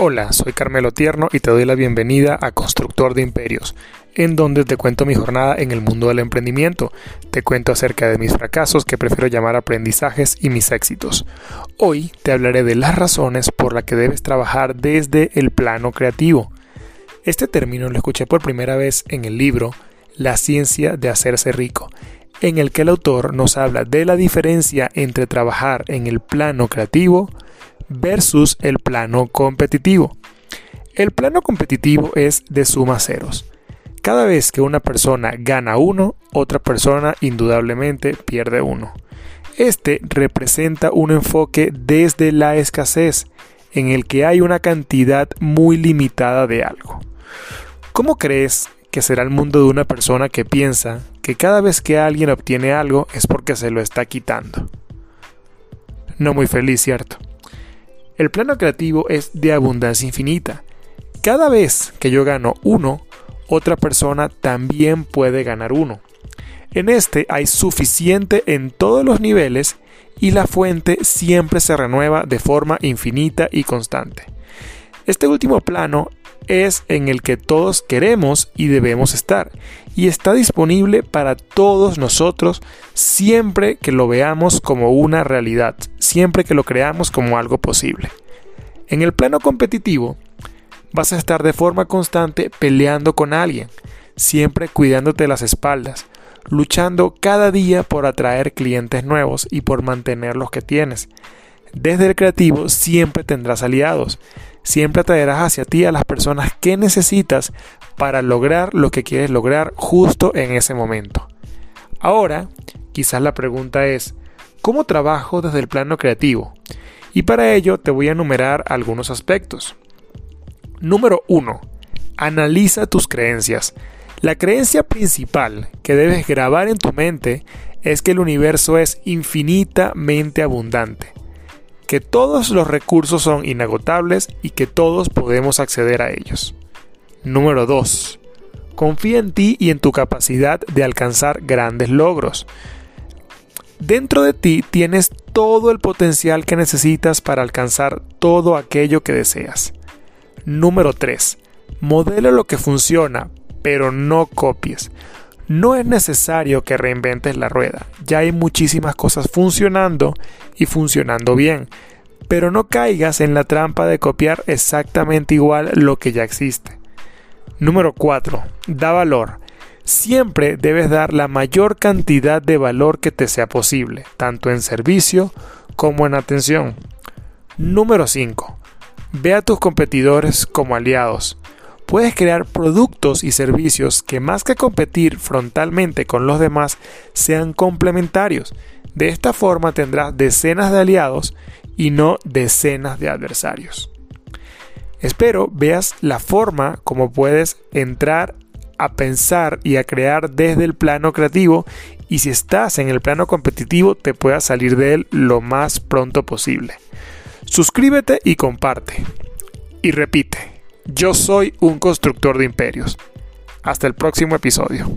Hola, soy Carmelo Tierno y te doy la bienvenida a Constructor de Imperios, en donde te cuento mi jornada en el mundo del emprendimiento, te cuento acerca de mis fracasos que prefiero llamar aprendizajes y mis éxitos. Hoy te hablaré de las razones por las que debes trabajar desde el plano creativo. Este término lo escuché por primera vez en el libro La ciencia de hacerse rico, en el que el autor nos habla de la diferencia entre trabajar en el plano creativo, versus el plano competitivo. El plano competitivo es de suma ceros. Cada vez que una persona gana uno, otra persona indudablemente pierde uno. Este representa un enfoque desde la escasez, en el que hay una cantidad muy limitada de algo. ¿Cómo crees que será el mundo de una persona que piensa que cada vez que alguien obtiene algo es porque se lo está quitando? No muy feliz, ¿cierto? El plano creativo es de abundancia infinita. Cada vez que yo gano uno, otra persona también puede ganar uno. En este hay suficiente en todos los niveles y la fuente siempre se renueva de forma infinita y constante. Este último plano es en el que todos queremos y debemos estar, y está disponible para todos nosotros siempre que lo veamos como una realidad, siempre que lo creamos como algo posible. En el plano competitivo, vas a estar de forma constante peleando con alguien, siempre cuidándote las espaldas, luchando cada día por atraer clientes nuevos y por mantener los que tienes. Desde el creativo siempre tendrás aliados, siempre atraerás hacia ti a las personas que necesitas para lograr lo que quieres lograr justo en ese momento. Ahora, quizás la pregunta es, ¿cómo trabajo desde el plano creativo? Y para ello te voy a enumerar algunos aspectos. Número 1. Analiza tus creencias. La creencia principal que debes grabar en tu mente es que el universo es infinitamente abundante que todos los recursos son inagotables y que todos podemos acceder a ellos. Número 2. Confía en ti y en tu capacidad de alcanzar grandes logros. Dentro de ti tienes todo el potencial que necesitas para alcanzar todo aquello que deseas. Número 3. Modela lo que funciona, pero no copies. No es necesario que reinventes la rueda, ya hay muchísimas cosas funcionando y funcionando bien, pero no caigas en la trampa de copiar exactamente igual lo que ya existe. Número 4. Da valor. Siempre debes dar la mayor cantidad de valor que te sea posible, tanto en servicio como en atención. Número 5. Ve a tus competidores como aliados puedes crear productos y servicios que más que competir frontalmente con los demás sean complementarios. De esta forma tendrás decenas de aliados y no decenas de adversarios. Espero veas la forma como puedes entrar a pensar y a crear desde el plano creativo y si estás en el plano competitivo te puedas salir de él lo más pronto posible. Suscríbete y comparte. Y repite, yo soy un constructor de imperios. Hasta el próximo episodio.